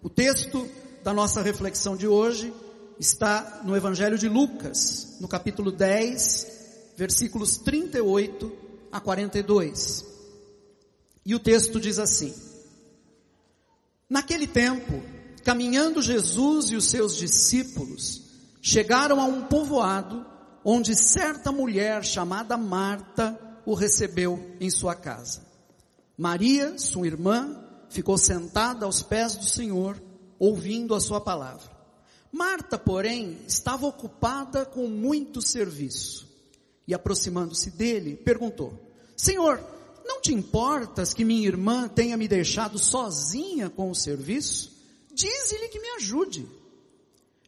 O texto da nossa reflexão de hoje está no Evangelho de Lucas, no capítulo 10, versículos 38 a 42. E o texto diz assim: Naquele tempo, caminhando Jesus e os seus discípulos, chegaram a um povoado onde certa mulher chamada Marta o recebeu em sua casa. Maria, sua irmã, ficou sentada aos pés do Senhor, ouvindo a sua palavra. Marta, porém, estava ocupada com muito serviço. E aproximando-se dele, perguntou: Senhor, não te importas que minha irmã tenha me deixado sozinha com o serviço? Dize-lhe que me ajude.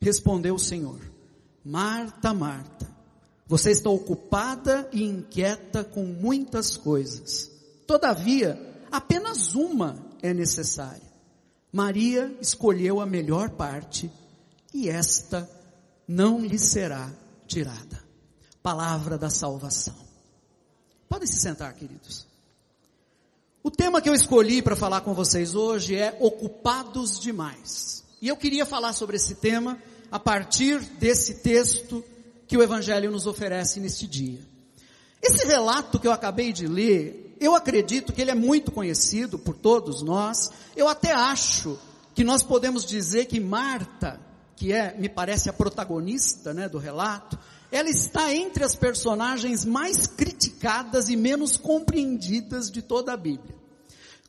Respondeu o Senhor: Marta, Marta, você está ocupada e inquieta com muitas coisas. Todavia, apenas uma é necessária. Maria escolheu a melhor parte e esta não lhe será tirada. Palavra da salvação. Podem se sentar, queridos. O tema que eu escolhi para falar com vocês hoje é ocupados demais. E eu queria falar sobre esse tema a partir desse texto que o Evangelho nos oferece neste dia. Esse relato que eu acabei de ler, eu acredito que ele é muito conhecido por todos nós. Eu até acho que nós podemos dizer que Marta, que é, me parece, a protagonista, né, do relato, ela está entre as personagens mais criticadas e menos compreendidas de toda a Bíblia.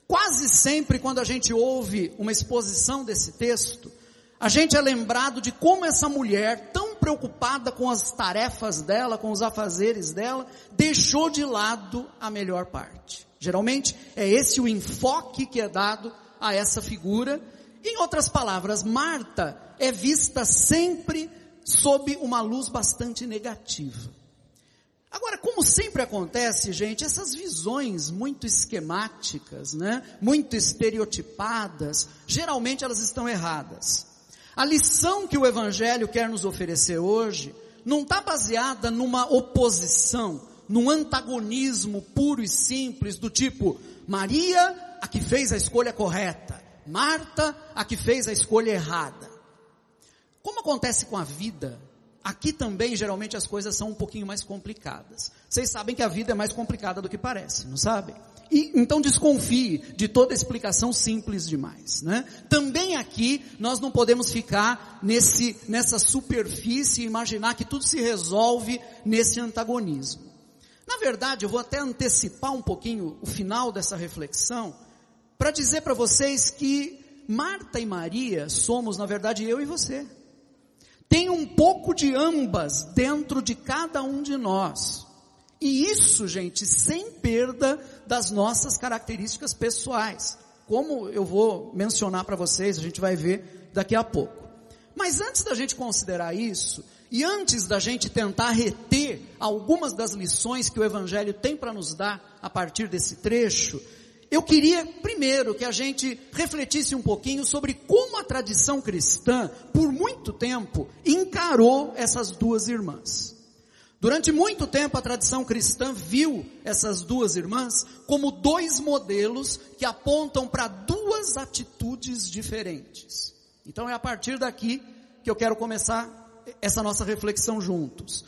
Quase sempre quando a gente ouve uma exposição desse texto, a gente é lembrado de como essa mulher, tão preocupada com as tarefas dela, com os afazeres dela, deixou de lado a melhor parte. Geralmente é esse o enfoque que é dado a essa figura. Em outras palavras, Marta é vista sempre sob uma luz bastante negativa. Agora, como sempre acontece, gente, essas visões muito esquemáticas, né, muito estereotipadas, geralmente elas estão erradas. A lição que o Evangelho quer nos oferecer hoje não está baseada numa oposição, num antagonismo puro e simples do tipo Maria, a que fez a escolha correta, Marta, a que fez a escolha errada. Como acontece com a vida, aqui também geralmente as coisas são um pouquinho mais complicadas. Vocês sabem que a vida é mais complicada do que parece, não sabem? E, então desconfie de toda explicação simples demais, né? Também aqui nós não podemos ficar nesse, nessa superfície e imaginar que tudo se resolve nesse antagonismo. Na verdade, eu vou até antecipar um pouquinho o final dessa reflexão para dizer para vocês que Marta e Maria somos, na verdade, eu e você. Tem um pouco de ambas dentro de cada um de nós. E isso, gente, sem perda das nossas características pessoais. Como eu vou mencionar para vocês, a gente vai ver daqui a pouco. Mas antes da gente considerar isso, e antes da gente tentar reter algumas das lições que o Evangelho tem para nos dar a partir desse trecho, eu queria primeiro que a gente refletisse um pouquinho sobre como a tradição cristã, por muito tempo, encarou essas duas irmãs. Durante muito tempo a tradição cristã viu essas duas irmãs como dois modelos que apontam para duas atitudes diferentes. Então é a partir daqui que eu quero começar essa nossa reflexão juntos.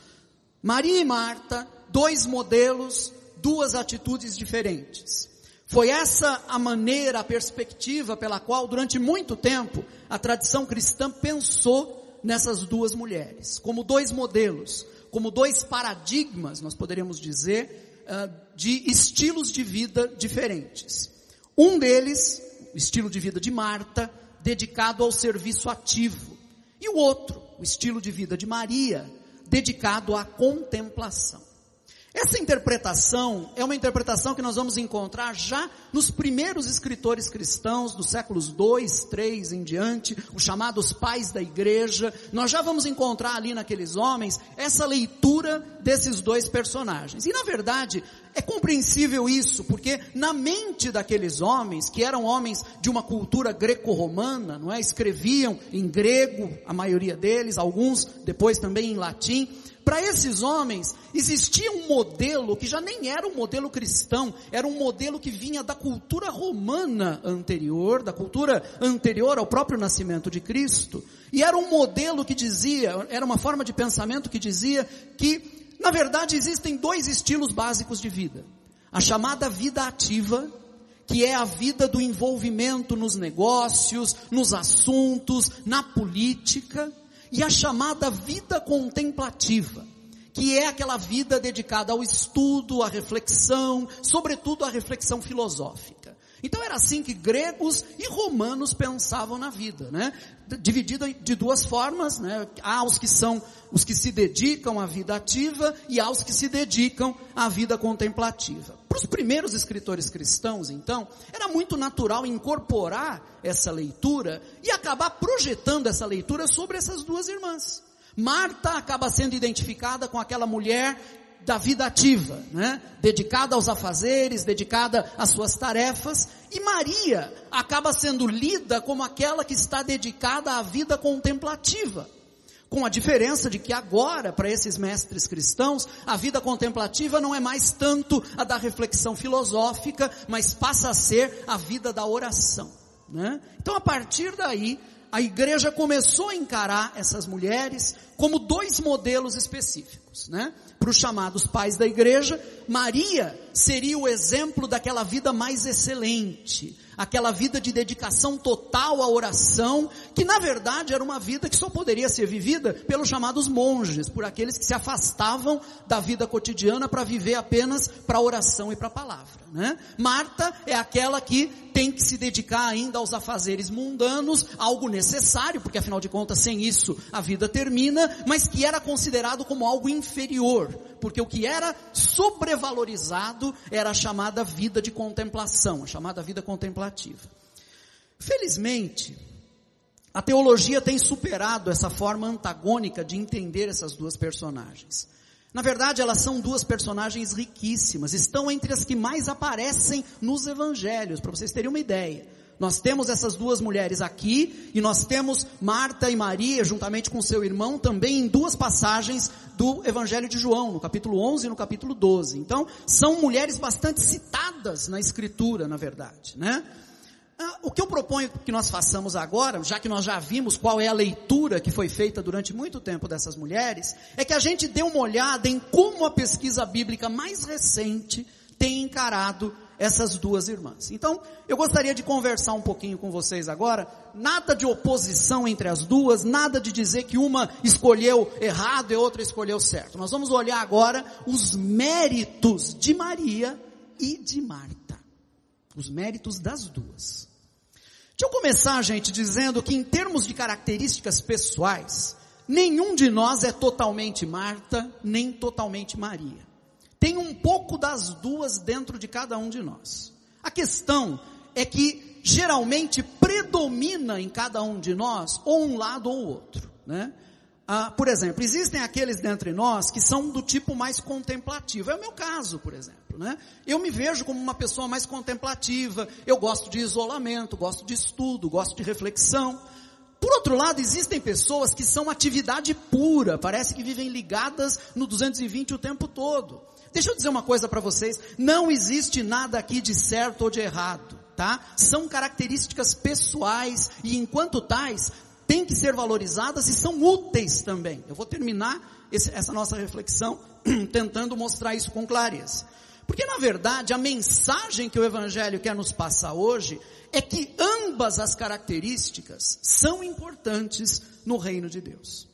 Maria e Marta, dois modelos, duas atitudes diferentes. Foi essa a maneira, a perspectiva pela qual durante muito tempo a tradição cristã pensou nessas duas mulheres, como dois modelos como dois paradigmas, nós poderíamos dizer, ah, de estilos de vida diferentes. Um deles, o estilo de vida de Marta, dedicado ao serviço ativo. E o outro, o estilo de vida de Maria, dedicado à contemplação. Essa interpretação é uma interpretação que nós vamos encontrar já nos primeiros escritores cristãos dos séculos 2, 3 em diante, os chamados pais da igreja. Nós já vamos encontrar ali naqueles homens essa leitura desses dois personagens. E na verdade, É compreensível isso, porque na mente daqueles homens, que eram homens de uma cultura greco-romana, não é? Escreviam em grego, a maioria deles, alguns depois também em latim. Para esses homens, existia um modelo que já nem era um modelo cristão, era um modelo que vinha da cultura romana anterior, da cultura anterior ao próprio nascimento de Cristo, e era um modelo que dizia, era uma forma de pensamento que dizia que na verdade, existem dois estilos básicos de vida. A chamada vida ativa, que é a vida do envolvimento nos negócios, nos assuntos, na política, e a chamada vida contemplativa, que é aquela vida dedicada ao estudo, à reflexão, sobretudo à reflexão filosófica. Então era assim que gregos e romanos pensavam na vida, né? Dividida de duas formas, né? Há os que são os que se dedicam à vida ativa e há os que se dedicam à vida contemplativa. Para os primeiros escritores cristãos, então, era muito natural incorporar essa leitura e acabar projetando essa leitura sobre essas duas irmãs. Marta acaba sendo identificada com aquela mulher da vida ativa, né? Dedicada aos afazeres, dedicada às suas tarefas, e Maria acaba sendo lida como aquela que está dedicada à vida contemplativa. Com a diferença de que agora, para esses mestres cristãos, a vida contemplativa não é mais tanto a da reflexão filosófica, mas passa a ser a vida da oração. Né? Então, a partir daí, a igreja começou a encarar essas mulheres como dois modelos específicos, né? Para os chamados pais da igreja, Maria seria o exemplo daquela vida mais excelente, aquela vida de dedicação total à oração, que na verdade era uma vida que só poderia ser vivida pelos chamados monges, por aqueles que se afastavam da vida cotidiana para viver apenas para a oração e para a palavra. Né? Marta é aquela que tem que se dedicar ainda aos afazeres mundanos, algo necessário, porque afinal de contas sem isso a vida termina, mas que era considerado como algo inferior, porque o que era sobrevalorizado era a chamada vida de contemplação, a chamada vida contemplativa. Felizmente, a teologia tem superado essa forma antagônica de entender essas duas personagens. Na verdade, elas são duas personagens riquíssimas, estão entre as que mais aparecem nos evangelhos, para vocês terem uma ideia. Nós temos essas duas mulheres aqui, e nós temos Marta e Maria, juntamente com seu irmão, também em duas passagens do Evangelho de João, no capítulo 11 e no capítulo 12. Então, são mulheres bastante citadas na Escritura, na verdade, né? Ah, o que eu proponho que nós façamos agora, já que nós já vimos qual é a leitura que foi feita durante muito tempo dessas mulheres, é que a gente dê uma olhada em como a pesquisa bíblica mais recente tem encarado essas duas irmãs. Então, eu gostaria de conversar um pouquinho com vocês agora, nada de oposição entre as duas, nada de dizer que uma escolheu errado e outra escolheu certo. Nós vamos olhar agora os méritos de Maria e de Marta. Os méritos das duas. Deixa eu começar, gente, dizendo que em termos de características pessoais, nenhum de nós é totalmente Marta, nem totalmente Maria. Tem um pouco das duas dentro de cada um de nós. A questão é que geralmente predomina em cada um de nós ou um lado ou outro, né? Ah, por exemplo, existem aqueles dentre nós que são do tipo mais contemplativo. É o meu caso, por exemplo, né? Eu me vejo como uma pessoa mais contemplativa. Eu gosto de isolamento, gosto de estudo, gosto de reflexão. Por outro lado, existem pessoas que são atividade pura, parece que vivem ligadas no 220 o tempo todo. Deixa eu dizer uma coisa para vocês, não existe nada aqui de certo ou de errado, tá? São características pessoais e enquanto tais, têm que ser valorizadas e são úteis também. Eu vou terminar esse, essa nossa reflexão tentando mostrar isso com clareza. Porque na verdade a mensagem que o Evangelho quer nos passar hoje é que ambas as características são importantes no reino de Deus.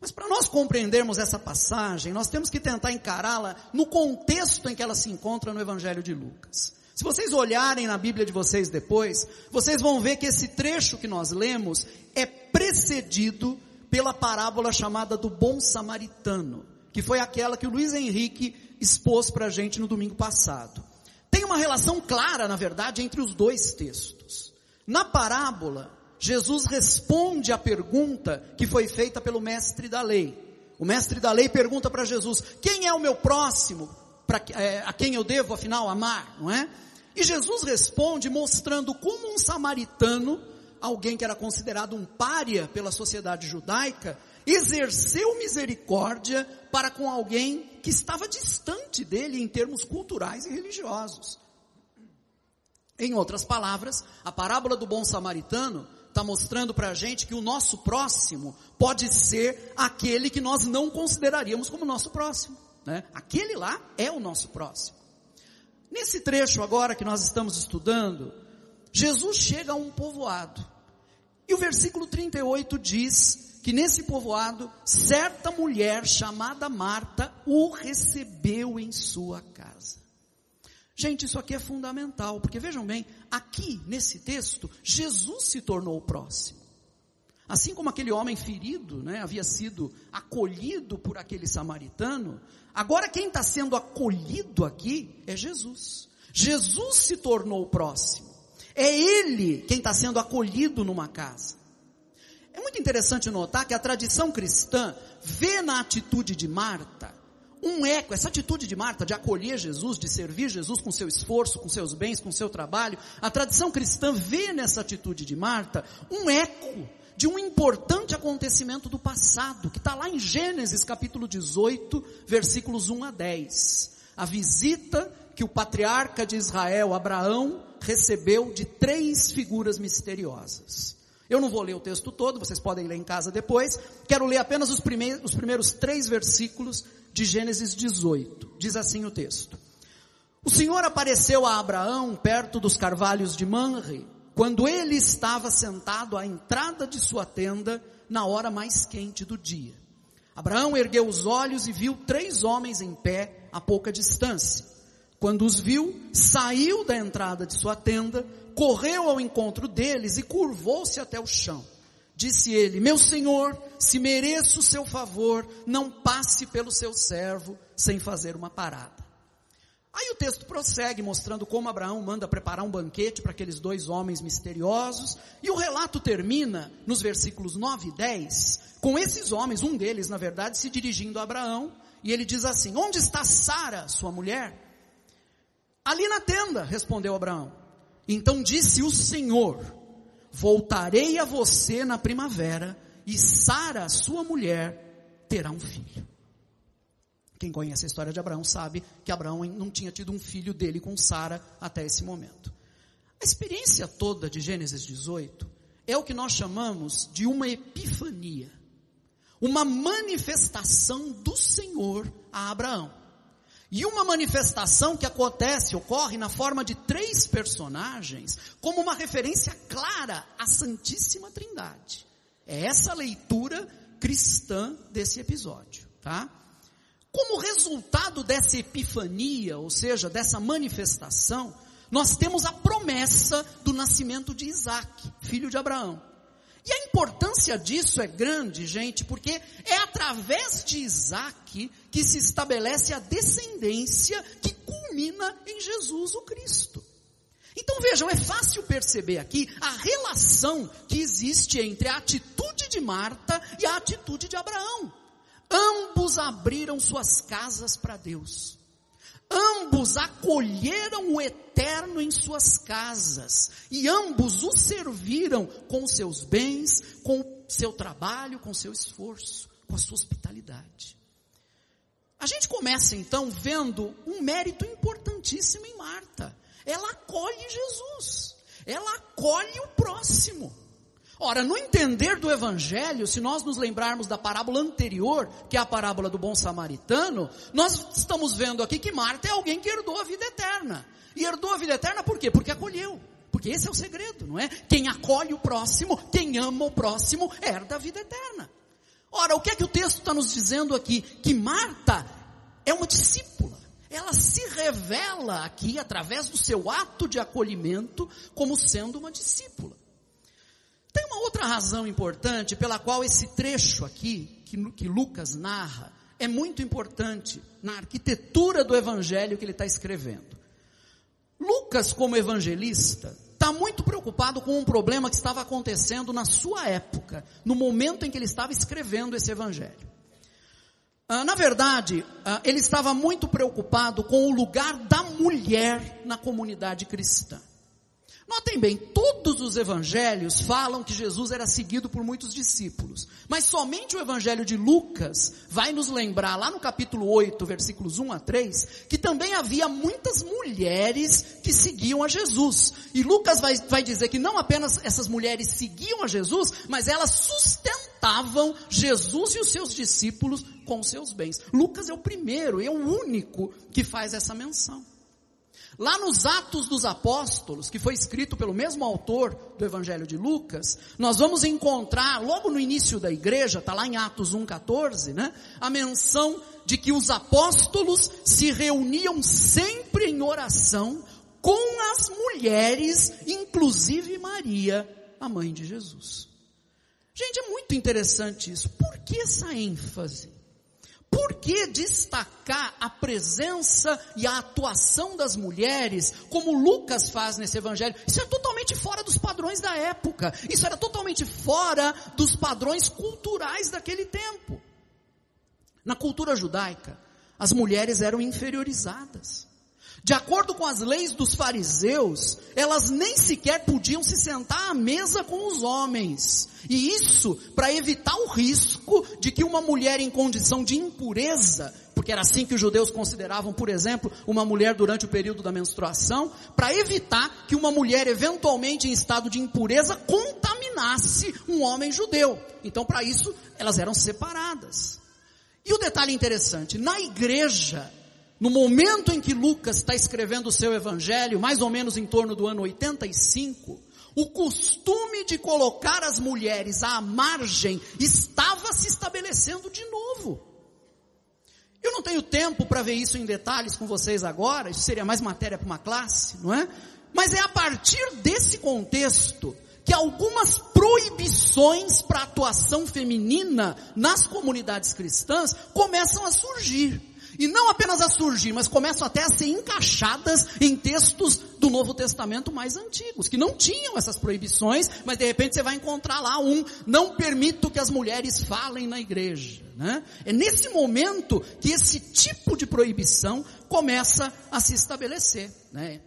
Mas para nós compreendermos essa passagem, nós temos que tentar encará-la no contexto em que ela se encontra no Evangelho de Lucas. Se vocês olharem na Bíblia de vocês depois, vocês vão ver que esse trecho que nós lemos é precedido pela parábola chamada do bom samaritano, que foi aquela que o Luiz Henrique expôs para a gente no domingo passado. Tem uma relação clara, na verdade, entre os dois textos. Na parábola, Jesus responde à pergunta que foi feita pelo mestre da lei. O mestre da lei pergunta para Jesus: quem é o meu próximo? pra, é, a quem eu devo afinal amar, não é? E Jesus responde mostrando como um samaritano, alguém que era considerado um pária pela sociedade judaica, exerceu misericórdia para com alguém que estava distante dele em termos culturais e religiosos. Em outras palavras, a parábola do bom samaritano está mostrando para a gente que o nosso próximo pode ser aquele que nós não consideraríamos como nosso próximo. Né? Aquele lá é o nosso próximo. Nesse trecho agora que nós estamos estudando, Jesus chega a um povoado. E o versículo 38 diz que nesse povoado, certa mulher chamada Marta o recebeu em sua casa. Gente, isso aqui é fundamental, porque vejam bem, aqui nesse texto, Jesus se tornou o próximo. Assim como aquele homem ferido, né, havia sido acolhido por aquele samaritano, agora quem está sendo acolhido aqui é Jesus. Jesus se tornou o próximo. É Ele quem está sendo acolhido numa casa. É muito interessante notar que a tradição cristã vê na atitude de Marta um eco, essa atitude de Marta de acolher Jesus, de servir Jesus com seu esforço, com seus bens, com seu trabalho, a tradição cristã vê nessa atitude de Marta um eco de um importante acontecimento do passado, que está lá em Gênesis capítulo 18, versículos 1 a 10. A visita que o patriarca de Israel, Abraão, recebeu de três figuras misteriosas. Eu não vou ler o texto todo, vocês podem ler em casa depois. Quero ler apenas os primeiros, os primeiros três versículos de Gênesis 18. Diz assim o texto. O Senhor apareceu a Abraão perto dos carvalhos de Manre, quando ele estava sentado à entrada de sua tenda, na hora mais quente do dia. Abraão ergueu os olhos e viu três homens em pé a pouca distância. Quando os viu, saiu da entrada de sua tenda, correu ao encontro deles e curvou-se até o chão. Disse ele: Meu senhor, se mereço o seu favor, não passe pelo seu servo sem fazer uma parada. Aí o texto prossegue mostrando como Abraão manda preparar um banquete para aqueles dois homens misteriosos, e o relato termina nos versículos 9 e 10, com esses homens, um deles, na verdade, se dirigindo a Abraão, e ele diz assim: Onde está Sara, sua mulher? Ali na tenda, respondeu Abraão. Então disse o Senhor: Voltarei a você na primavera, e Sara, sua mulher, terá um filho. Quem conhece a história de Abraão sabe que Abraão não tinha tido um filho dele com Sara até esse momento. A experiência toda de Gênesis 18 é o que nós chamamos de uma epifania, uma manifestação do Senhor a Abraão. E uma manifestação que acontece, ocorre na forma de três personagens, como uma referência clara à Santíssima Trindade. É essa leitura cristã desse episódio, tá? Como resultado dessa epifania, ou seja, dessa manifestação, nós temos a promessa do nascimento de Isaac, filho de Abraão. E a importância disso é grande, gente, porque é através de Isaac que se estabelece a descendência que culmina em Jesus o Cristo. Então vejam, é fácil perceber aqui a relação que existe entre a atitude de Marta e a atitude de Abraão. Ambos abriram suas casas para Deus. Ambos acolheram o eterno em suas casas e ambos o serviram com seus bens, com seu trabalho, com seu esforço, com a sua hospitalidade. A gente começa então vendo um mérito importantíssimo em Marta. Ela acolhe Jesus. Ela acolhe o próximo. Ora, no entender do Evangelho, se nós nos lembrarmos da parábola anterior, que é a parábola do bom samaritano, nós estamos vendo aqui que Marta é alguém que herdou a vida eterna. E herdou a vida eterna por quê? Porque acolheu. Porque esse é o segredo, não é? Quem acolhe o próximo, quem ama o próximo, herda a vida eterna. Ora, o que é que o texto está nos dizendo aqui? Que Marta é uma discípula. Ela se revela aqui, através do seu ato de acolhimento, como sendo uma discípula. Tem uma outra razão importante pela qual esse trecho aqui, que, que Lucas narra, é muito importante na arquitetura do evangelho que ele está escrevendo. Lucas, como evangelista, está muito preocupado com um problema que estava acontecendo na sua época, no momento em que ele estava escrevendo esse evangelho. Ah, na verdade, ah, ele estava muito preocupado com o lugar da mulher na comunidade cristã. Notem bem, todos os evangelhos falam que Jesus era seguido por muitos discípulos, mas somente o evangelho de Lucas vai nos lembrar, lá no capítulo 8, versículos 1 a 3, que também havia muitas mulheres que seguiam a Jesus. E Lucas vai, vai dizer que não apenas essas mulheres seguiam a Jesus, mas elas sustentavam Jesus e os seus discípulos com seus bens. Lucas é o primeiro, é o único que faz essa menção. Lá nos Atos dos Apóstolos, que foi escrito pelo mesmo autor do Evangelho de Lucas, nós vamos encontrar, logo no início da igreja, está lá em Atos 1,14, né? A menção de que os apóstolos se reuniam sempre em oração com as mulheres, inclusive Maria, a mãe de Jesus. Gente, é muito interessante isso. Por que essa ênfase? Por que destacar a presença e a atuação das mulheres, como Lucas faz nesse evangelho? Isso é totalmente fora dos padrões da época. Isso era totalmente fora dos padrões culturais daquele tempo. Na cultura judaica, as mulheres eram inferiorizadas. De acordo com as leis dos fariseus, elas nem sequer podiam se sentar à mesa com os homens. E isso para evitar o risco de que uma mulher em condição de impureza, porque era assim que os judeus consideravam, por exemplo, uma mulher durante o período da menstruação, para evitar que uma mulher eventualmente em estado de impureza contaminasse um homem judeu. Então para isso elas eram separadas. E o detalhe interessante, na igreja, no momento em que Lucas está escrevendo o seu evangelho, mais ou menos em torno do ano 85, o costume de colocar as mulheres à margem estava se estabelecendo de novo. Eu não tenho tempo para ver isso em detalhes com vocês agora, isso seria mais matéria para uma classe, não é? Mas é a partir desse contexto que algumas proibições para atuação feminina nas comunidades cristãs começam a surgir. E não apenas a surgir, mas começam até a ser encaixadas em textos do Novo Testamento mais antigos, que não tinham essas proibições, mas de repente você vai encontrar lá um, não permito que as mulheres falem na igreja. Né? É nesse momento que esse tipo de proibição começa a se estabelecer. Né?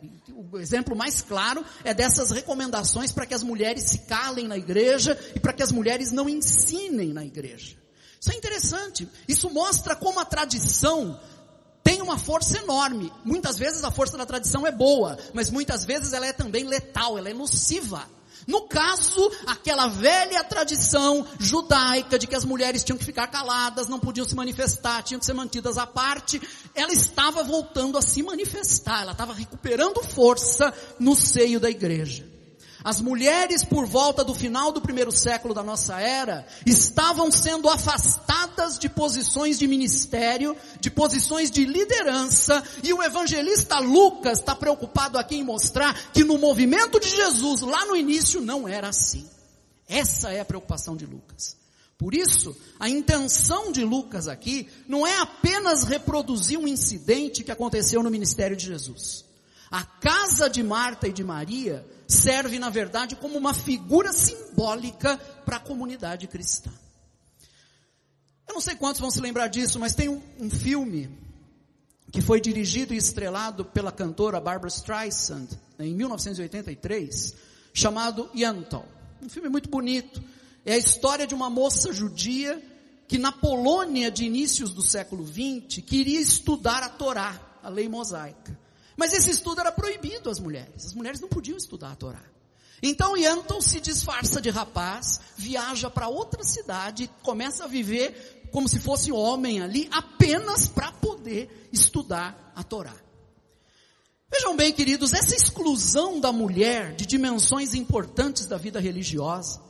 O exemplo mais claro é dessas recomendações para que as mulheres se calem na igreja e para que as mulheres não ensinem na igreja. Isso é interessante. Isso mostra como a tradição tem uma força enorme. Muitas vezes a força da tradição é boa, mas muitas vezes ela é também letal, ela é nociva. No caso, aquela velha tradição judaica de que as mulheres tinham que ficar caladas, não podiam se manifestar, tinham que ser mantidas à parte, ela estava voltando a se manifestar, ela estava recuperando força no seio da igreja. As mulheres, por volta do final do primeiro século da nossa era, estavam sendo afastadas de posições de ministério, de posições de liderança, e o evangelista Lucas está preocupado aqui em mostrar que no movimento de Jesus, lá no início, não era assim. Essa é a preocupação de Lucas. Por isso, a intenção de Lucas aqui não é apenas reproduzir um incidente que aconteceu no ministério de Jesus. A casa de Marta e de Maria serve, na verdade, como uma figura simbólica para a comunidade cristã. Eu não sei quantos vão se lembrar disso, mas tem um, um filme que foi dirigido e estrelado pela cantora Barbara Streisand em 1983, chamado Yentl. Um filme muito bonito. É a história de uma moça judia que na Polônia de inícios do século XX queria estudar a Torá, a lei mosaica. Mas esse estudo era proibido às mulheres. As mulheres não podiam estudar a Torá. Então Yanton se disfarça de rapaz, viaja para outra cidade, começa a viver como se fosse homem ali, apenas para poder estudar a Torá. Vejam bem, queridos, essa exclusão da mulher de dimensões importantes da vida religiosa,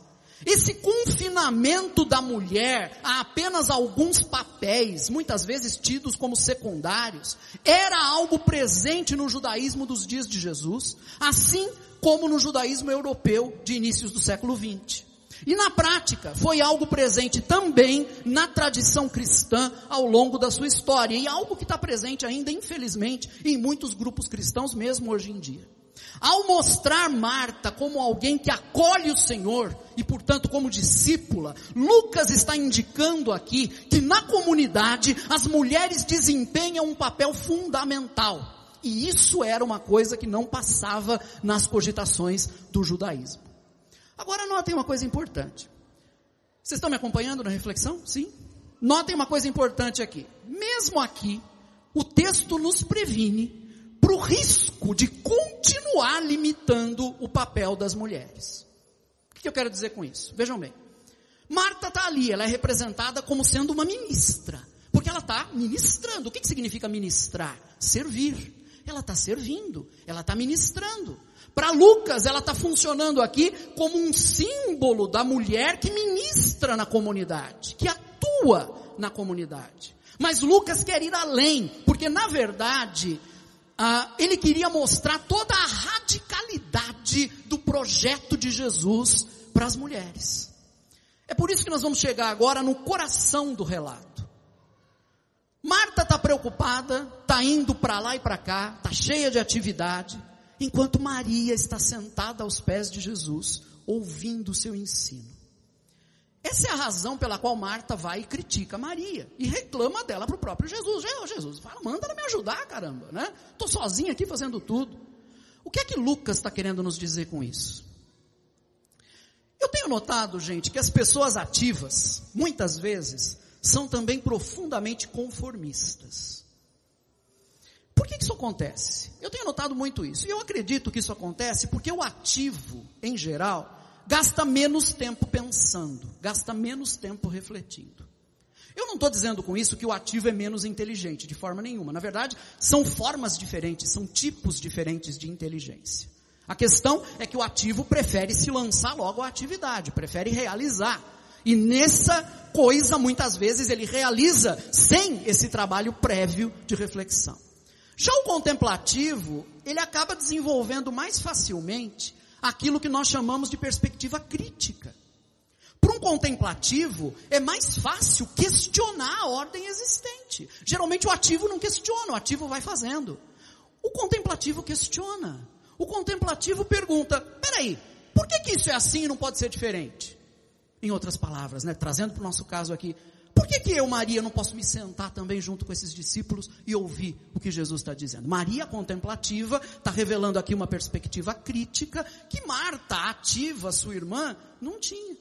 esse confinamento da mulher a apenas alguns papéis, muitas vezes tidos como secundários, era algo presente no judaísmo dos dias de Jesus, assim como no judaísmo europeu de inícios do século XX. E na prática, foi algo presente também na tradição cristã ao longo da sua história, e algo que está presente ainda, infelizmente, em muitos grupos cristãos, mesmo hoje em dia. Ao mostrar Marta como alguém que acolhe o Senhor e, portanto, como discípula, Lucas está indicando aqui que na comunidade as mulheres desempenham um papel fundamental. E isso era uma coisa que não passava nas cogitações do judaísmo. Agora notem uma coisa importante. Vocês estão me acompanhando na reflexão? Sim? Notem uma coisa importante aqui. Mesmo aqui, o texto nos previne para o risco de continuar limitando o papel das mulheres. O que eu quero dizer com isso? Vejam bem. Marta está ali, ela é representada como sendo uma ministra, porque ela está ministrando. O que, que significa ministrar? Servir. Ela está servindo, ela está ministrando. Para Lucas, ela está funcionando aqui como um símbolo da mulher que ministra na comunidade, que atua na comunidade. Mas Lucas quer ir além, porque na verdade, ah, ele queria mostrar toda a radicalidade do projeto de Jesus para as mulheres. É por isso que nós vamos chegar agora no coração do relato. Marta está preocupada, está indo para lá e para cá, está cheia de atividade, enquanto Maria está sentada aos pés de Jesus, ouvindo o seu ensino. Essa é a razão pela qual Marta vai e critica Maria e reclama dela para o próprio Jesus. Jesus, fala, manda ela me ajudar, caramba, né? Estou sozinha aqui fazendo tudo. O que é que Lucas está querendo nos dizer com isso? Eu tenho notado, gente, que as pessoas ativas, muitas vezes, são também profundamente conformistas. Por que isso acontece? Eu tenho notado muito isso. E eu acredito que isso acontece porque o ativo, em geral, gasta menos tempo pensando, gasta menos tempo refletindo. Eu não estou dizendo com isso que o ativo é menos inteligente, de forma nenhuma. Na verdade, são formas diferentes, são tipos diferentes de inteligência. A questão é que o ativo prefere se lançar logo à atividade, prefere realizar. E nessa coisa, muitas vezes, ele realiza sem esse trabalho prévio de reflexão. Já o contemplativo, ele acaba desenvolvendo mais facilmente aquilo que nós chamamos de perspectiva crítica. Para um contemplativo, é mais fácil questionar a ordem existente. Geralmente o ativo não questiona, o ativo vai fazendo. O contemplativo questiona. O contemplativo pergunta, peraí, por que, que isso é assim e não pode ser diferente? Em outras palavras, né, trazendo para o nosso caso aqui, por que, que eu, Maria, não posso me sentar também junto com esses discípulos e ouvir o que Jesus está dizendo? Maria contemplativa está revelando aqui uma perspectiva crítica que Marta, ativa, sua irmã, não tinha.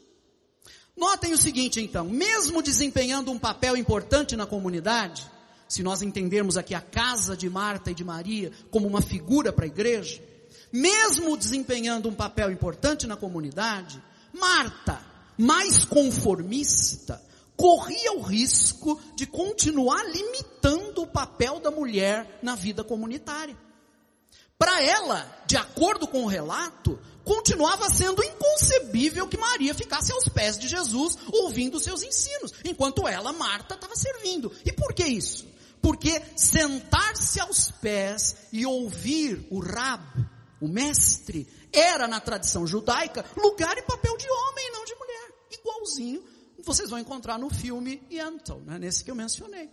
Notem o seguinte então, mesmo desempenhando um papel importante na comunidade, se nós entendermos aqui a casa de Marta e de Maria como uma figura para a igreja, mesmo desempenhando um papel importante na comunidade, Marta, mais conformista, corria o risco de continuar limitando o papel da mulher na vida comunitária. Para ela, de acordo com o relato, continuava sendo inconcebível que Maria ficasse aos pés de Jesus ouvindo seus ensinos, enquanto ela, Marta, estava servindo. E por que isso? Porque sentar-se aos pés e ouvir o rabo, o mestre, era na tradição judaica lugar e papel de homem, não de mulher. Igualzinho vocês vão encontrar no filme Yentl, né, nesse que eu mencionei.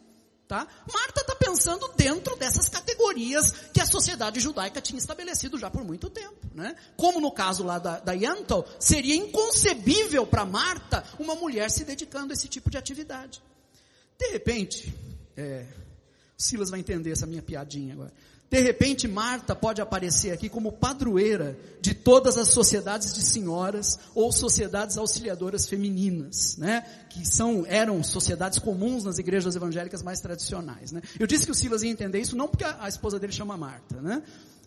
Tá? Marta está pensando dentro dessas categorias que a sociedade judaica tinha estabelecido já por muito tempo. Né? Como no caso lá da, da Yentl, seria inconcebível para Marta uma mulher se dedicando a esse tipo de atividade. De repente, é, Silas vai entender essa minha piadinha agora. De repente, Marta pode aparecer aqui como padroeira de todas as sociedades de senhoras ou sociedades auxiliadoras femininas, né? Que são, eram sociedades comuns nas igrejas evangélicas mais tradicionais, né? Eu disse que o Silas ia entender isso não porque a, esposa dele chama Marta, né?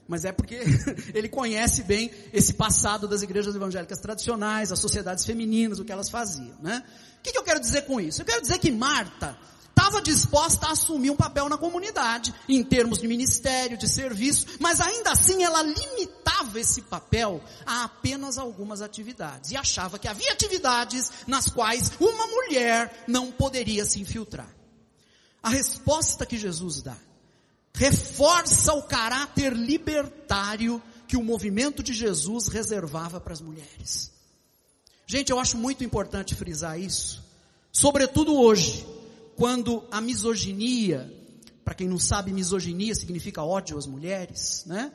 Mas é porque ele conhece bem esse passado das igrejas evangélicas tradicionais, as sociedades femininas, o que elas faziam, né? O que, que eu quero dizer com isso? Eu quero dizer que Marta estava disposta a assumir um papel na comunidade, em termos de ministério, de serviço, mas ainda assim ela limitava esse papel a apenas algumas atividades e achava que havia atividades nas quais uma mulher não poderia se infiltrar. A resposta que Jesus dá reforça o caráter libertário que o movimento de Jesus reservava para as mulheres. Gente, eu acho muito importante frisar isso, sobretudo hoje, quando a misoginia, para quem não sabe, misoginia significa ódio às mulheres, né?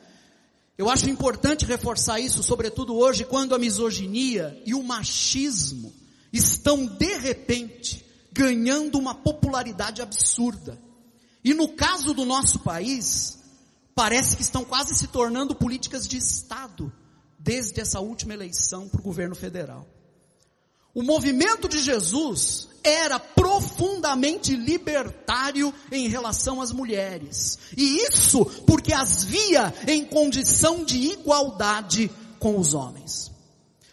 Eu acho importante reforçar isso, sobretudo hoje, quando a misoginia e o machismo estão de repente ganhando uma popularidade absurda. E no caso do nosso país, parece que estão quase se tornando políticas de Estado desde essa última eleição para o governo federal. O movimento de Jesus era profundamente libertário em relação às mulheres. E isso porque as via em condição de igualdade com os homens.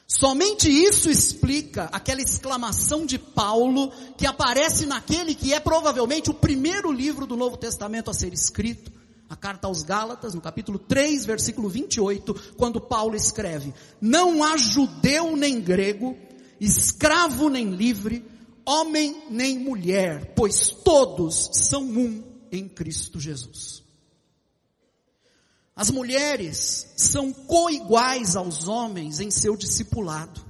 Somente isso explica aquela exclamação de Paulo que aparece naquele que é provavelmente o primeiro livro do Novo Testamento a ser escrito, a carta aos Gálatas, no capítulo 3, versículo 28, quando Paulo escreve: Não há judeu nem grego, escravo nem livre, homem nem mulher, pois todos são um em Cristo Jesus. As mulheres são coiguais aos homens em seu discipulado.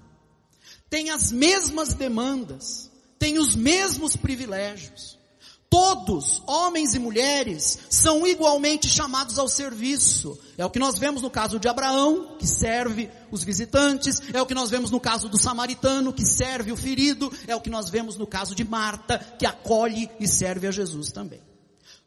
Têm as mesmas demandas, têm os mesmos privilégios. Todos, homens e mulheres, são igualmente chamados ao serviço. É o que nós vemos no caso de Abraão, que serve os visitantes, é o que nós vemos no caso do samaritano, que serve o ferido, é o que nós vemos no caso de Marta, que acolhe e serve a Jesus também.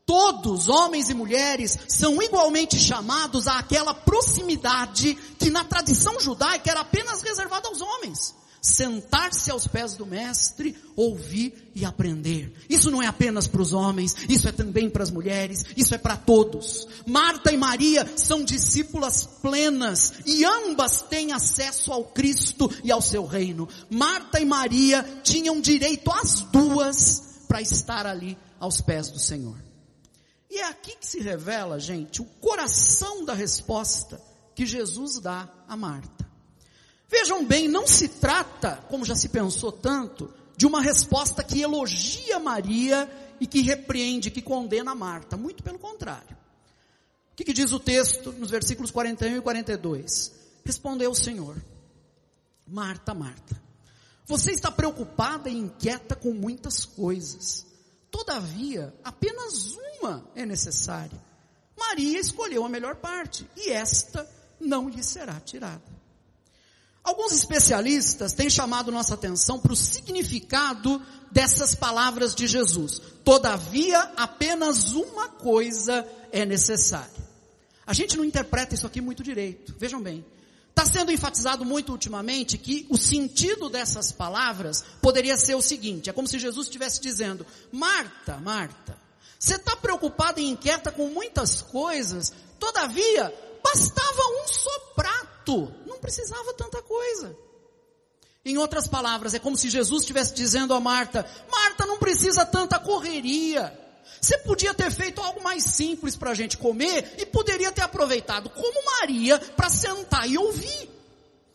Todos, homens e mulheres, são igualmente chamados àquela proximidade que na tradição judaica era apenas reservada aos homens sentar-se aos pés do mestre, ouvir e aprender. Isso não é apenas para os homens, isso é também para as mulheres, isso é para todos. Marta e Maria são discípulas plenas e ambas têm acesso ao Cristo e ao seu reino. Marta e Maria tinham direito às duas para estar ali aos pés do Senhor. E é aqui que se revela, gente, o coração da resposta que Jesus dá a Marta. Vejam bem, não se trata, como já se pensou tanto, de uma resposta que elogia Maria e que repreende, que condena Marta. Muito pelo contrário. O que, que diz o texto nos versículos 41 e 42? Respondeu o Senhor, Marta, Marta, você está preocupada e inquieta com muitas coisas. Todavia, apenas uma é necessária. Maria escolheu a melhor parte e esta não lhe será tirada. Alguns especialistas têm chamado nossa atenção para o significado dessas palavras de Jesus. Todavia, apenas uma coisa é necessária. A gente não interpreta isso aqui muito direito. Vejam bem. Está sendo enfatizado muito ultimamente que o sentido dessas palavras poderia ser o seguinte: é como se Jesus estivesse dizendo, Marta, Marta, você está preocupada e inquieta com muitas coisas, todavia, bastava um só prato precisava tanta coisa. Em outras palavras, é como se Jesus estivesse dizendo a Marta: Marta, não precisa tanta correria. Você podia ter feito algo mais simples para a gente comer e poderia ter aproveitado como Maria para sentar e ouvir.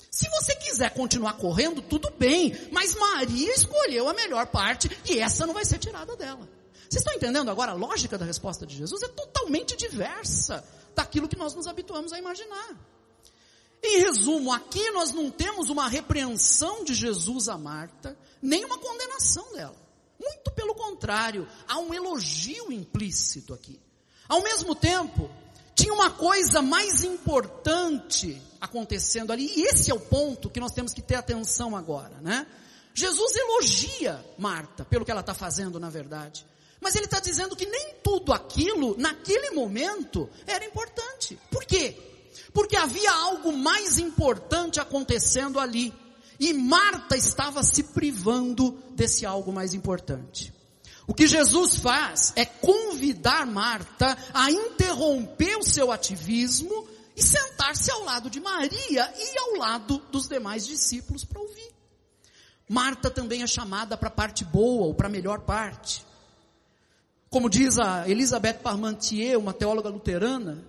Se você quiser continuar correndo, tudo bem, mas Maria escolheu a melhor parte e essa não vai ser tirada dela. Vocês estão entendendo agora a lógica da resposta de Jesus? É totalmente diversa daquilo que nós nos habituamos a imaginar. Em resumo, aqui nós não temos uma repreensão de Jesus a Marta, nem uma condenação dela. Muito pelo contrário, há um elogio implícito aqui. Ao mesmo tempo, tinha uma coisa mais importante acontecendo ali, e esse é o ponto que nós temos que ter atenção agora, né? Jesus elogia Marta pelo que ela está fazendo, na verdade. Mas ele está dizendo que nem tudo aquilo, naquele momento, era importante. Por quê? porque havia algo mais importante acontecendo ali. E Marta estava se privando desse algo mais importante. O que Jesus faz é convidar Marta a interromper o seu ativismo e sentar-se ao lado de Maria e ao lado dos demais discípulos para ouvir. Marta também é chamada para a parte boa ou para a melhor parte. Como diz a Elizabeth Parmentier, uma teóloga luterana,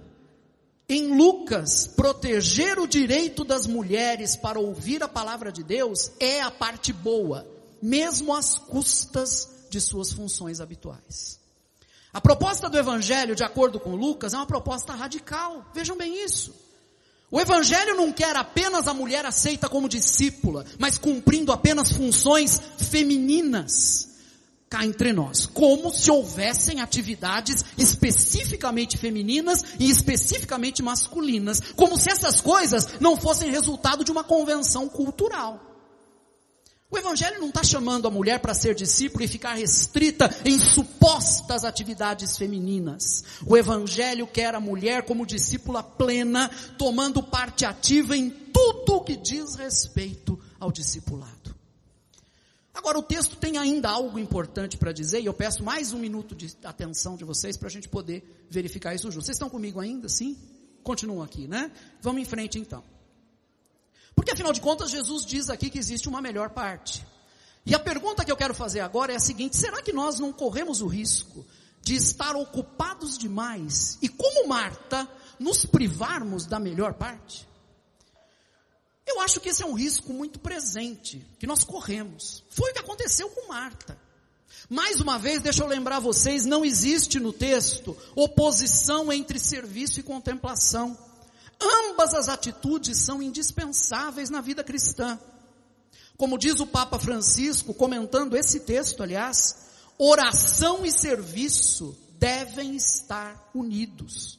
em Lucas, proteger o direito das mulheres para ouvir a palavra de Deus é a parte boa, mesmo às custas de suas funções habituais. A proposta do Evangelho, de acordo com Lucas, é uma proposta radical. Vejam bem isso. O Evangelho não quer apenas a mulher aceita como discípula, mas cumprindo apenas funções femininas. Cá entre nós, como se houvessem atividades especificamente femininas e especificamente masculinas, como se essas coisas não fossem resultado de uma convenção cultural. O Evangelho não está chamando a mulher para ser discípula e ficar restrita em supostas atividades femininas. O Evangelho quer a mulher como discípula plena, tomando parte ativa em tudo que diz respeito ao discipulado. Agora, o texto tem ainda algo importante para dizer, e eu peço mais um minuto de atenção de vocês para a gente poder verificar isso junto. Vocês estão comigo ainda, sim? Continuam aqui, né? Vamos em frente então. Porque afinal de contas, Jesus diz aqui que existe uma melhor parte. E a pergunta que eu quero fazer agora é a seguinte: será que nós não corremos o risco de estar ocupados demais e, como Marta, nos privarmos da melhor parte? Eu acho que esse é um risco muito presente, que nós corremos. Foi o que aconteceu com Marta. Mais uma vez, deixa eu lembrar vocês, não existe no texto oposição entre serviço e contemplação. Ambas as atitudes são indispensáveis na vida cristã. Como diz o Papa Francisco, comentando esse texto, aliás, oração e serviço devem estar unidos.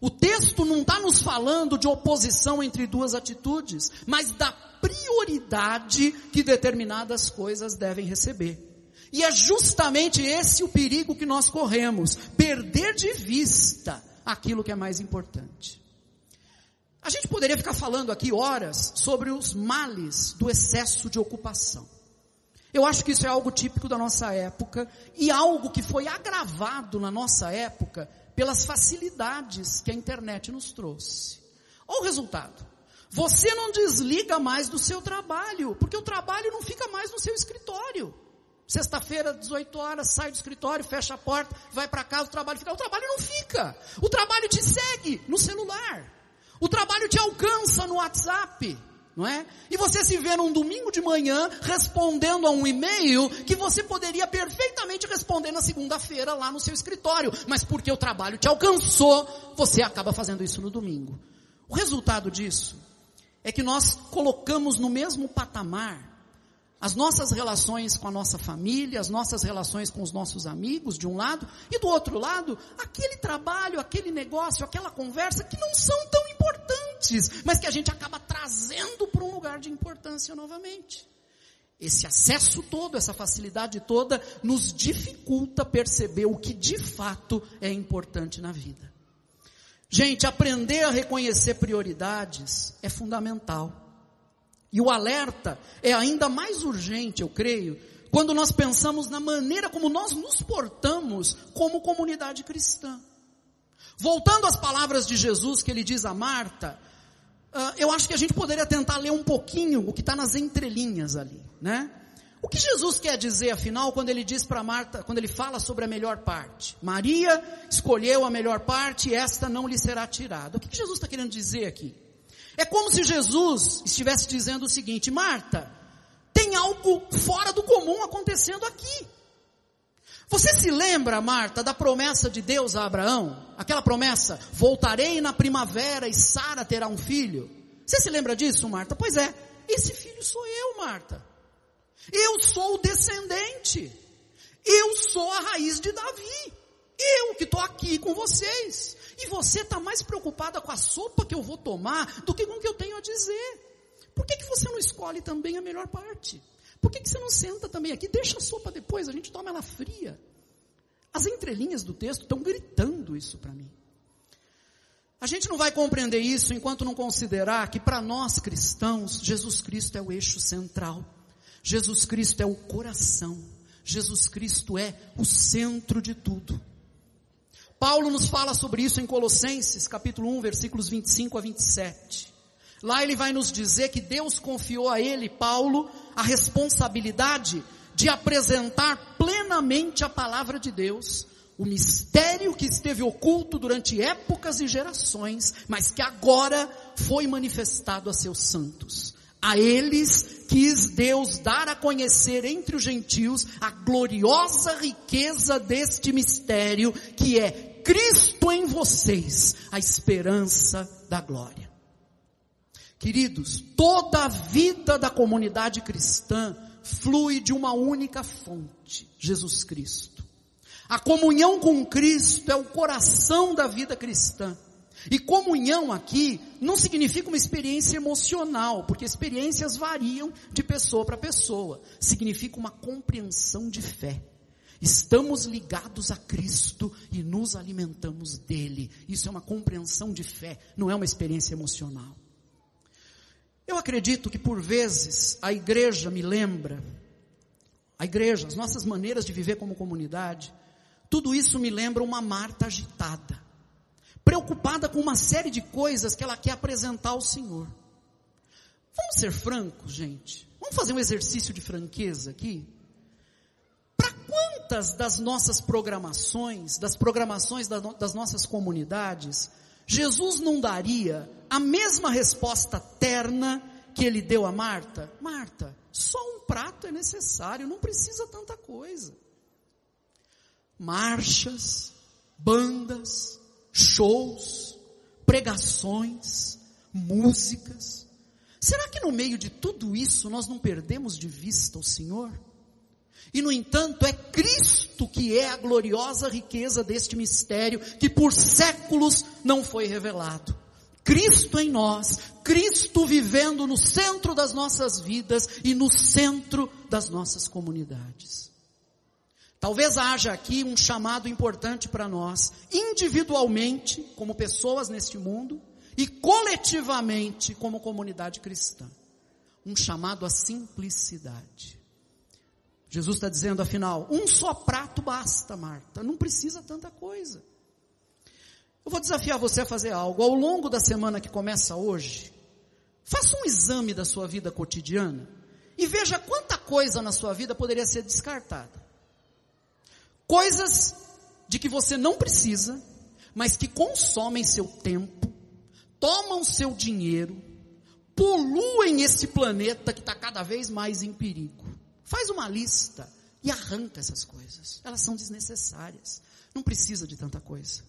O texto não está nos falando de oposição entre duas atitudes, mas da prioridade que determinadas coisas devem receber. E é justamente esse o perigo que nós corremos, perder de vista aquilo que é mais importante. A gente poderia ficar falando aqui horas sobre os males do excesso de ocupação. Eu acho que isso é algo típico da nossa época e algo que foi agravado na nossa época pelas facilidades que a internet nos trouxe. Olha o resultado. Você não desliga mais do seu trabalho, porque o trabalho não fica mais no seu escritório. Sexta-feira, 18 horas, sai do escritório, fecha a porta, vai para casa, o trabalho fica. O trabalho não fica. O trabalho te segue no celular. O trabalho te alcança no WhatsApp, não é? E você se vê num domingo de manhã respondendo a um e-mail que você poderia perfeitamente responder na segunda-feira lá no seu escritório, mas porque o trabalho te alcançou, você acaba fazendo isso no domingo. O resultado disso é que nós colocamos no mesmo patamar as nossas relações com a nossa família, as nossas relações com os nossos amigos, de um lado, e do outro lado, aquele trabalho, aquele negócio, aquela conversa que não são tão importantes, mas que a gente acaba trazendo para um lugar de importância novamente. Esse acesso todo, essa facilidade toda, nos dificulta perceber o que de fato é importante na vida. Gente, aprender a reconhecer prioridades é fundamental. E o alerta é ainda mais urgente, eu creio, quando nós pensamos na maneira como nós nos portamos como comunidade cristã. Voltando às palavras de Jesus que ele diz a Marta, uh, eu acho que a gente poderia tentar ler um pouquinho o que está nas entrelinhas ali, né? O que Jesus quer dizer, afinal, quando ele diz para Marta, quando ele fala sobre a melhor parte? Maria escolheu a melhor parte e esta não lhe será tirada. O que Jesus está querendo dizer aqui? É como se Jesus estivesse dizendo o seguinte: Marta, tem algo fora do comum acontecendo aqui. Você se lembra, Marta, da promessa de Deus a Abraão? Aquela promessa: voltarei na primavera e Sara terá um filho. Você se lembra disso, Marta? Pois é, esse filho sou eu, Marta. Eu sou o descendente. Eu sou a raiz de Davi. Eu que estou aqui com vocês. E você está mais preocupada com a sopa que eu vou tomar do que com o que eu tenho a dizer. Por que, que você não escolhe também a melhor parte? Por que, que você não senta também aqui? Deixa a sopa depois, a gente toma ela fria. As entrelinhas do texto estão gritando isso para mim. A gente não vai compreender isso enquanto não considerar que para nós cristãos, Jesus Cristo é o eixo central. Jesus Cristo é o coração. Jesus Cristo é o centro de tudo. Paulo nos fala sobre isso em Colossenses, capítulo 1, versículos 25 a 27. Lá ele vai nos dizer que Deus confiou a ele, Paulo, a responsabilidade de apresentar plenamente a palavra de Deus, o mistério que esteve oculto durante épocas e gerações, mas que agora foi manifestado a seus santos. A eles quis Deus dar a conhecer entre os gentios a gloriosa riqueza deste mistério, que é Cristo em vocês, a esperança da glória. Queridos, toda a vida da comunidade cristã flui de uma única fonte, Jesus Cristo. A comunhão com Cristo é o coração da vida cristã. E comunhão aqui não significa uma experiência emocional, porque experiências variam de pessoa para pessoa. Significa uma compreensão de fé. Estamos ligados a Cristo e nos alimentamos dele. Isso é uma compreensão de fé, não é uma experiência emocional. Eu acredito que por vezes a igreja me lembra, a igreja, as nossas maneiras de viver como comunidade, tudo isso me lembra uma Marta agitada, preocupada com uma série de coisas que ela quer apresentar ao Senhor. Vamos ser francos, gente. Vamos fazer um exercício de franqueza aqui. Quantas das nossas programações, das programações das nossas comunidades, Jesus não daria a mesma resposta terna que ele deu a Marta? Marta, só um prato é necessário, não precisa tanta coisa. Marchas, bandas, shows, pregações, músicas. Será que no meio de tudo isso nós não perdemos de vista o Senhor? E no entanto, é Cristo que é a gloriosa riqueza deste mistério que por séculos não foi revelado. Cristo em nós, Cristo vivendo no centro das nossas vidas e no centro das nossas comunidades. Talvez haja aqui um chamado importante para nós, individualmente, como pessoas neste mundo, e coletivamente, como comunidade cristã. Um chamado à simplicidade. Jesus está dizendo, afinal, um só prato basta, Marta, não precisa tanta coisa. Eu vou desafiar você a fazer algo. Ao longo da semana que começa hoje, faça um exame da sua vida cotidiana e veja quanta coisa na sua vida poderia ser descartada. Coisas de que você não precisa, mas que consomem seu tempo, tomam seu dinheiro, poluem esse planeta que está cada vez mais em perigo. Faz uma lista e arranca essas coisas. Elas são desnecessárias. Não precisa de tanta coisa.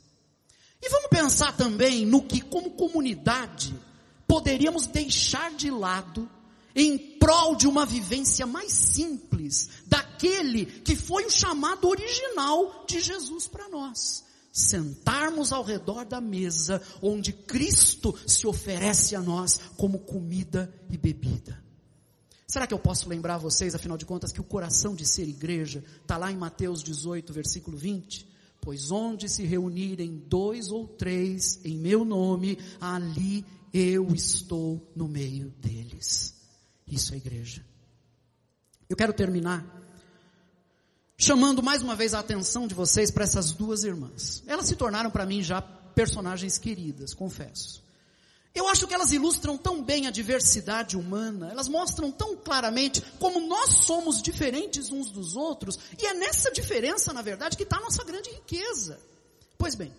E vamos pensar também no que, como comunidade, poderíamos deixar de lado em prol de uma vivência mais simples daquele que foi o chamado original de Jesus para nós. Sentarmos ao redor da mesa onde Cristo se oferece a nós como comida e bebida. Será que eu posso lembrar vocês, afinal de contas, que o coração de ser igreja está lá em Mateus 18, versículo 20? Pois onde se reunirem dois ou três em meu nome, ali eu estou no meio deles. Isso é igreja. Eu quero terminar chamando mais uma vez a atenção de vocês para essas duas irmãs. Elas se tornaram para mim já personagens queridas, confesso. Eu acho que elas ilustram tão bem a diversidade humana, elas mostram tão claramente como nós somos diferentes uns dos outros, e é nessa diferença, na verdade, que está a nossa grande riqueza. Pois bem,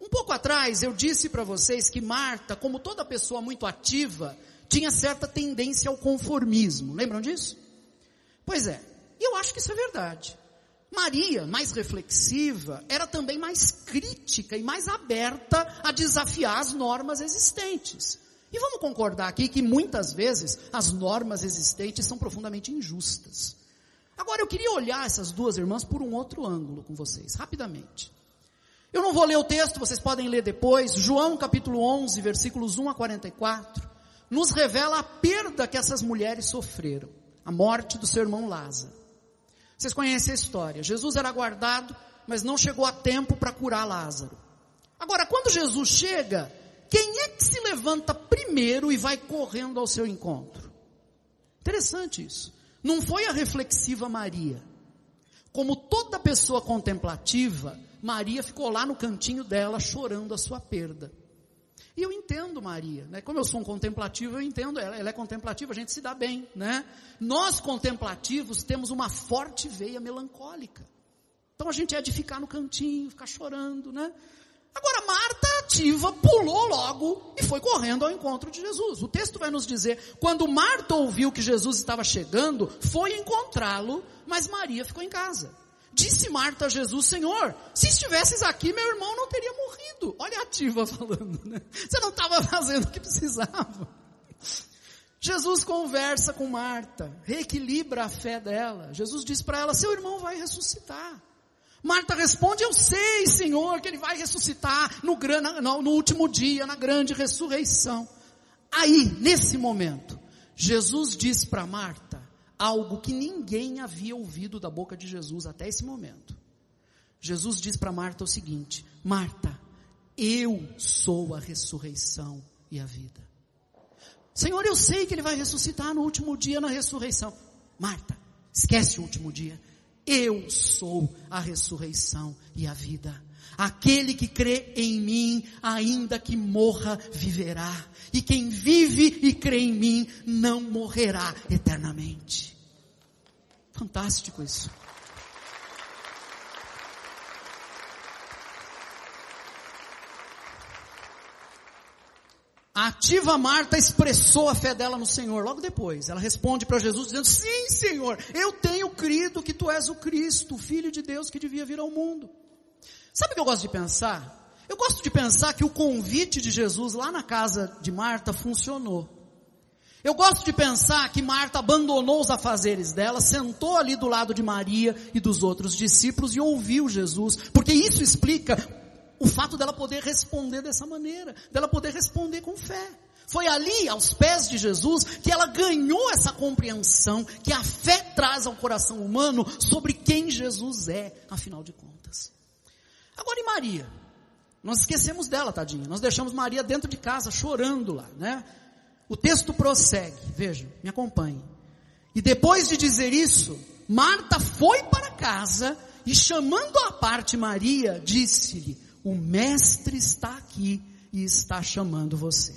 um pouco atrás eu disse para vocês que Marta, como toda pessoa muito ativa, tinha certa tendência ao conformismo. Lembram disso? Pois é, eu acho que isso é verdade. Maria, mais reflexiva, era também mais crítica e mais aberta a desafiar as normas existentes. E vamos concordar aqui que muitas vezes as normas existentes são profundamente injustas. Agora eu queria olhar essas duas irmãs por um outro ângulo com vocês, rapidamente. Eu não vou ler o texto, vocês podem ler depois. João capítulo 11, versículos 1 a 44, nos revela a perda que essas mulheres sofreram, a morte do seu irmão Lázaro. Vocês conhecem a história. Jesus era guardado, mas não chegou a tempo para curar Lázaro. Agora, quando Jesus chega, quem é que se levanta primeiro e vai correndo ao seu encontro? Interessante isso. Não foi a reflexiva Maria. Como toda pessoa contemplativa, Maria ficou lá no cantinho dela chorando a sua perda. E eu entendo Maria, né? Como eu sou um contemplativo, eu entendo ela. Ela é contemplativa, a gente se dá bem, né? Nós contemplativos temos uma forte veia melancólica. Então a gente é de ficar no cantinho, ficar chorando, né? Agora Marta ativa pulou logo e foi correndo ao encontro de Jesus. O texto vai nos dizer, quando Marta ouviu que Jesus estava chegando, foi encontrá-lo, mas Maria ficou em casa. Disse Marta a Jesus, Senhor, se estivesses aqui, meu irmão não teria morrido. Olha a ativa falando, né? Você não estava fazendo o que precisava. Jesus conversa com Marta, reequilibra a fé dela. Jesus diz para ela: Seu irmão vai ressuscitar. Marta responde: Eu sei, Senhor, que ele vai ressuscitar no, no, no último dia, na grande ressurreição. Aí, nesse momento, Jesus diz para Marta algo que ninguém havia ouvido da boca de Jesus até esse momento. Jesus diz para Marta o seguinte: Marta, eu sou a ressurreição e a vida. Senhor, eu sei que ele vai ressuscitar no último dia na ressurreição. Marta, esquece o último dia. Eu sou a ressurreição e a vida. Aquele que crê em mim, ainda que morra, viverá. E quem vive e crê em mim, não morrerá eternamente. Fantástico isso. A ativa Marta expressou a fé dela no Senhor logo depois. Ela responde para Jesus dizendo: Sim, Senhor, eu tenho crido que tu és o Cristo, o Filho de Deus que devia vir ao mundo. Sabe o que eu gosto de pensar? Eu gosto de pensar que o convite de Jesus lá na casa de Marta funcionou. Eu gosto de pensar que Marta abandonou os afazeres dela, sentou ali do lado de Maria e dos outros discípulos e ouviu Jesus, porque isso explica o fato dela poder responder dessa maneira, dela poder responder com fé. Foi ali, aos pés de Jesus, que ela ganhou essa compreensão que a fé traz ao coração humano sobre quem Jesus é, afinal de contas. Agora e Maria? Nós esquecemos dela, tadinha. Nós deixamos Maria dentro de casa, chorando lá, né? O texto prossegue, veja, me acompanhe. E depois de dizer isso, Marta foi para casa e chamando à parte Maria, disse-lhe, o mestre está aqui e está chamando você.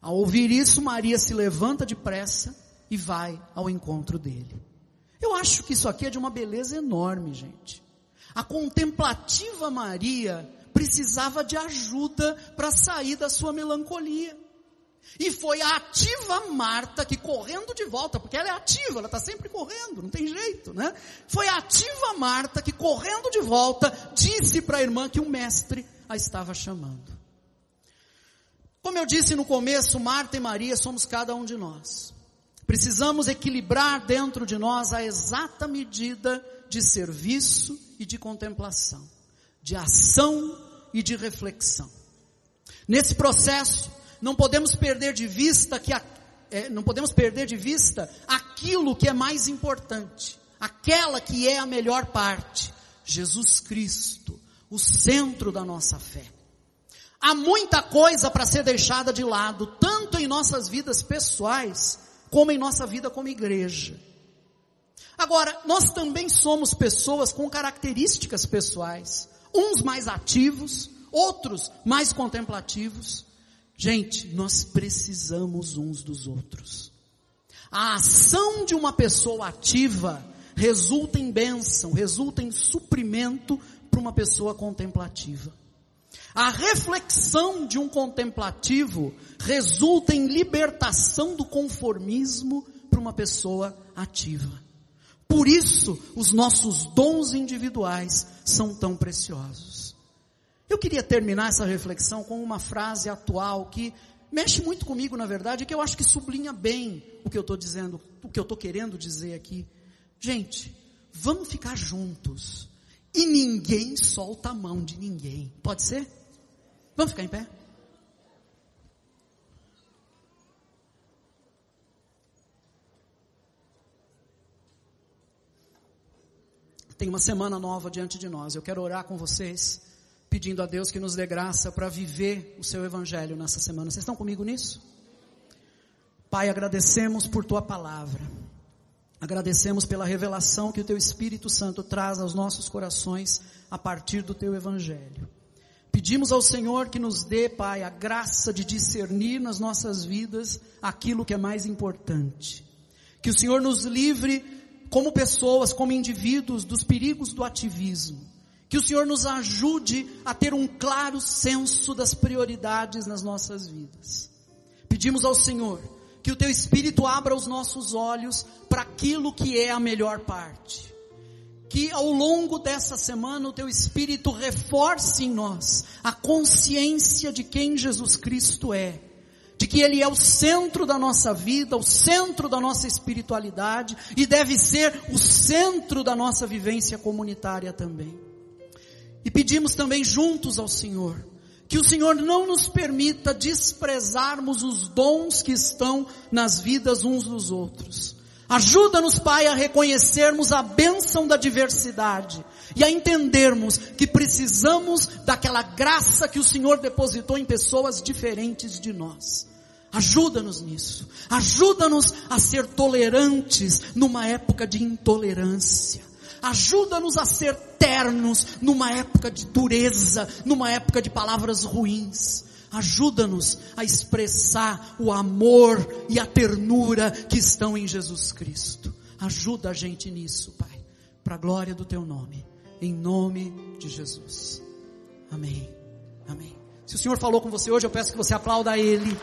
Ao ouvir isso, Maria se levanta depressa e vai ao encontro dele. Eu acho que isso aqui é de uma beleza enorme, gente. A contemplativa Maria precisava de ajuda para sair da sua melancolia. E foi a ativa Marta que correndo de volta, porque ela é ativa, ela está sempre correndo, não tem jeito, né? Foi a ativa Marta que correndo de volta disse para a irmã que o mestre a estava chamando. Como eu disse no começo, Marta e Maria somos cada um de nós. Precisamos equilibrar dentro de nós a exata medida de serviço e de contemplação, de ação e de reflexão. Nesse processo, não podemos perder de vista que a, é, não podemos perder de vista aquilo que é mais importante, aquela que é a melhor parte, Jesus Cristo, o centro da nossa fé. Há muita coisa para ser deixada de lado, tanto em nossas vidas pessoais, como em nossa vida como igreja. Agora, nós também somos pessoas com características pessoais, uns mais ativos, outros mais contemplativos. Gente, nós precisamos uns dos outros. A ação de uma pessoa ativa resulta em bênção, resulta em suprimento para uma pessoa contemplativa. A reflexão de um contemplativo resulta em libertação do conformismo para uma pessoa ativa. Por isso, os nossos dons individuais são tão preciosos. Eu queria terminar essa reflexão com uma frase atual que mexe muito comigo, na verdade, e que eu acho que sublinha bem o que eu estou dizendo, o que eu estou querendo dizer aqui. Gente, vamos ficar juntos. E ninguém solta a mão de ninguém. Pode ser? Vamos ficar em pé? Tem uma semana nova diante de nós. Eu quero orar com vocês pedindo a Deus que nos dê graça para viver o seu evangelho nessa semana. Vocês estão comigo nisso? Pai, agradecemos por tua palavra. Agradecemos pela revelação que o teu Espírito Santo traz aos nossos corações a partir do teu evangelho. Pedimos ao Senhor que nos dê, Pai, a graça de discernir nas nossas vidas aquilo que é mais importante. Que o Senhor nos livre como pessoas, como indivíduos, dos perigos do ativismo que o Senhor nos ajude a ter um claro senso das prioridades nas nossas vidas. Pedimos ao Senhor que o Teu Espírito abra os nossos olhos para aquilo que é a melhor parte. Que ao longo dessa semana o Teu Espírito reforce em nós a consciência de quem Jesus Cristo é de que Ele é o centro da nossa vida, o centro da nossa espiritualidade e deve ser o centro da nossa vivência comunitária também. E pedimos também juntos ao Senhor, que o Senhor não nos permita desprezarmos os dons que estão nas vidas uns dos outros. Ajuda-nos, Pai, a reconhecermos a bênção da diversidade e a entendermos que precisamos daquela graça que o Senhor depositou em pessoas diferentes de nós. Ajuda-nos nisso. Ajuda-nos a ser tolerantes numa época de intolerância. Ajuda-nos a ser ternos numa época de dureza, numa época de palavras ruins. Ajuda-nos a expressar o amor e a ternura que estão em Jesus Cristo. Ajuda a gente nisso, Pai, para a glória do Teu nome. Em nome de Jesus. Amém. Amém. Se o Senhor falou com você hoje, eu peço que você aplauda Ele.